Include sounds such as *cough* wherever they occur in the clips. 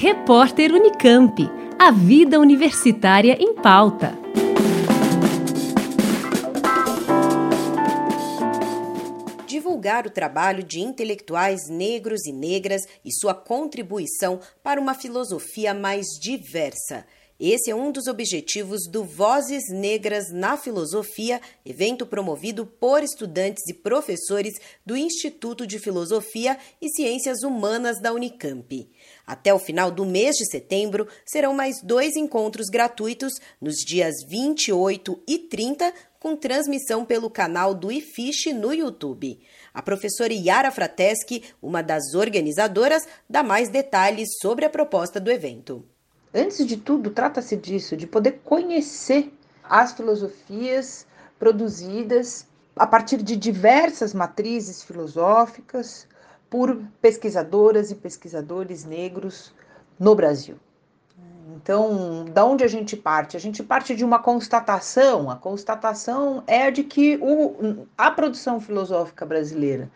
Repórter Unicamp. A vida universitária em pauta. Divulgar o trabalho de intelectuais negros e negras e sua contribuição para uma filosofia mais diversa. Esse é um dos objetivos do Vozes Negras na Filosofia, evento promovido por estudantes e professores do Instituto de Filosofia e Ciências Humanas da Unicamp. Até o final do mês de setembro, serão mais dois encontros gratuitos nos dias 28 e 30, com transmissão pelo canal do IFISH no YouTube. A professora Yara Frateschi, uma das organizadoras, dá mais detalhes sobre a proposta do evento. Antes de tudo, trata-se disso, de poder conhecer as filosofias produzidas a partir de diversas matrizes filosóficas por pesquisadoras e pesquisadores negros no Brasil. Então, da onde a gente parte? A gente parte de uma constatação. A constatação é a de que o, a produção filosófica brasileira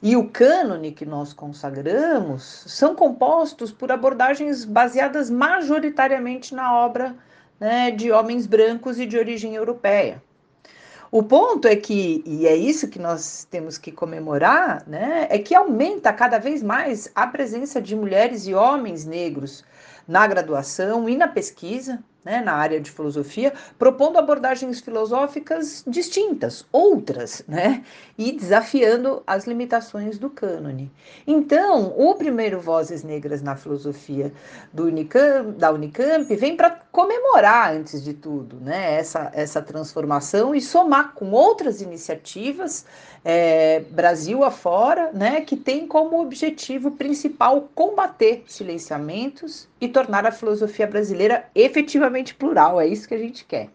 e o cânone que nós consagramos são compostos por abordagens baseadas majoritariamente na obra né, de homens brancos e de origem europeia. O ponto é que, e é isso que nós temos que comemorar, né, é que aumenta cada vez mais a presença de mulheres e homens negros na graduação e na pesquisa, né, na área de filosofia, propondo abordagens filosóficas distintas, outras, né, e desafiando as limitações do cânone. Então, o primeiro Vozes Negras na Filosofia Unicamp, da Unicamp vem para comemorar, antes de tudo, né, essa, essa transformação e somar com outras iniciativas é, Brasil afora, né, que tem como objetivo principal combater silenciamentos e tornar a filosofia brasileira efetivamente plural. É isso que a gente quer.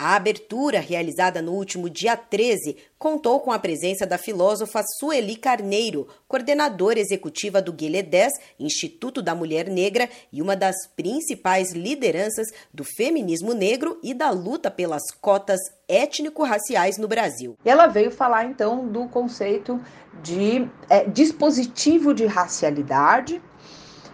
A abertura, realizada no último dia 13, contou com a presença da filósofa Sueli Carneiro, coordenadora executiva do 10, Instituto da Mulher Negra e uma das principais lideranças do feminismo negro e da luta pelas cotas étnico-raciais no Brasil. Ela veio falar então do conceito de é, dispositivo de racialidade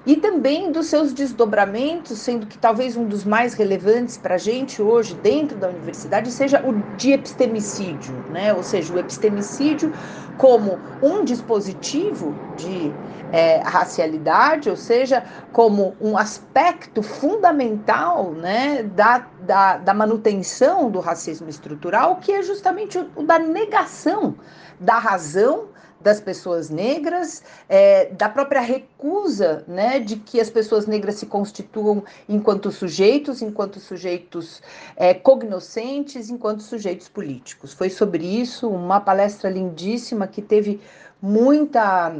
e também dos seus desdobramentos, sendo que talvez um dos mais relevantes para a gente hoje dentro da universidade seja o de epistemicídio, né? ou seja, o epistemicídio como um dispositivo de é, racialidade, ou seja, como um aspecto fundamental né, da, da, da manutenção do racismo estrutural, que é justamente o, o da negação da razão das pessoas negras, é, da própria recusa né, de que as pessoas negras se constituam enquanto sujeitos, enquanto sujeitos é, cognoscentes, enquanto sujeitos políticos. Foi sobre isso uma palestra lindíssima que teve muita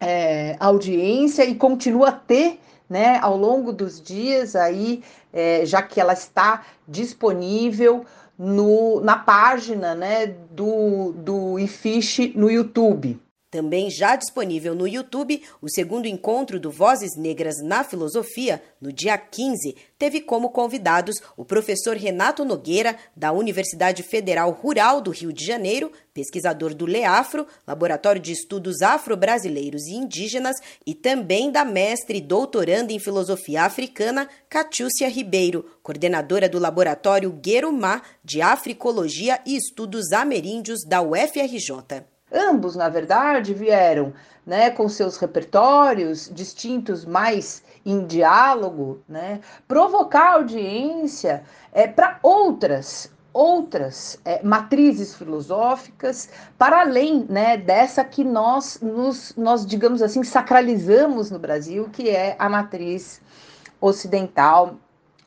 é, audiência e continua a ter né, ao longo dos dias aí, é, já que ela está disponível no, na página né, do, do IFISH no YouTube. Também já disponível no YouTube, o segundo encontro do Vozes Negras na Filosofia, no dia 15, teve como convidados o professor Renato Nogueira, da Universidade Federal Rural do Rio de Janeiro, pesquisador do LEAFRO, Laboratório de Estudos Afro-Brasileiros e Indígenas, e também da mestre e doutoranda em Filosofia Africana, Catiúcia Ribeiro, coordenadora do Laboratório Guerumá de Africologia e Estudos Ameríndios da UFRJ. Ambos, na verdade, vieram né, com seus repertórios distintos, mais em diálogo, né, provocar audiência é, para outras outras é, matrizes filosóficas para além né, dessa que nós nos nós digamos assim sacralizamos no Brasil que é a matriz ocidental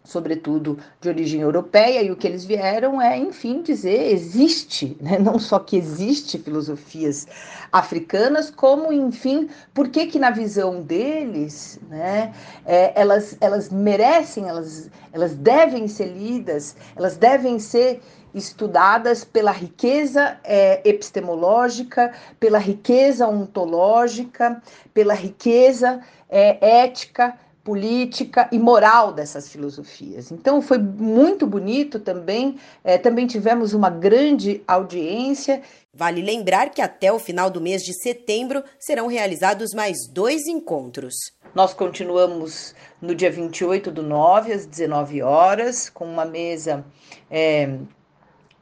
sobretudo de origem europeia, e o que eles vieram é, enfim, dizer existe, *laughs* né? não só que existe filosofias africanas, como, enfim, por que que na visão deles, né, é, elas, elas merecem, elas, elas devem ser lidas, elas devem ser estudadas pela riqueza é, epistemológica, pela riqueza ontológica, pela riqueza é, ética, política e moral dessas filosofias. Então foi muito bonito também. É, também tivemos uma grande audiência. Vale lembrar que até o final do mês de setembro serão realizados mais dois encontros. Nós continuamos no dia 28 do 9, às 19 horas, com uma mesa é,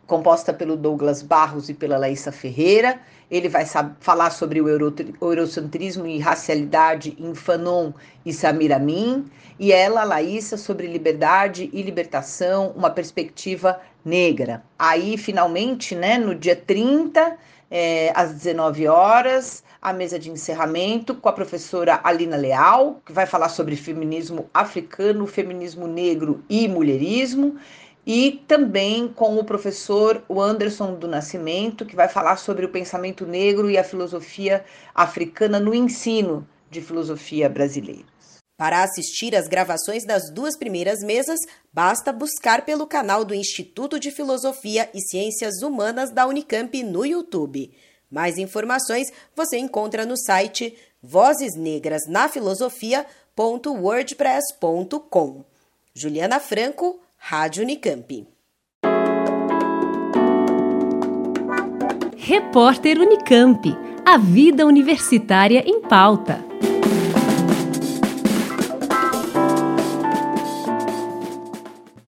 composta pelo Douglas Barros e pela Laísa Ferreira. Ele vai falar sobre o eurocentrismo e racialidade em Fanon e Samir Amin. E ela, Laísa, sobre liberdade e libertação, uma perspectiva negra. Aí, finalmente, né, no dia 30, é, às 19 horas, a mesa de encerramento com a professora Alina Leal, que vai falar sobre feminismo africano, feminismo negro e mulherismo e também com o professor Anderson do Nascimento, que vai falar sobre o pensamento negro e a filosofia africana no ensino de filosofia brasileira. Para assistir às gravações das duas primeiras mesas, basta buscar pelo canal do Instituto de Filosofia e Ciências Humanas da Unicamp no YouTube. Mais informações você encontra no site vozesnegrasnafilosofia.wordpress.com. Juliana Franco, Rádio Unicamp. Repórter Unicamp. A vida universitária em pauta.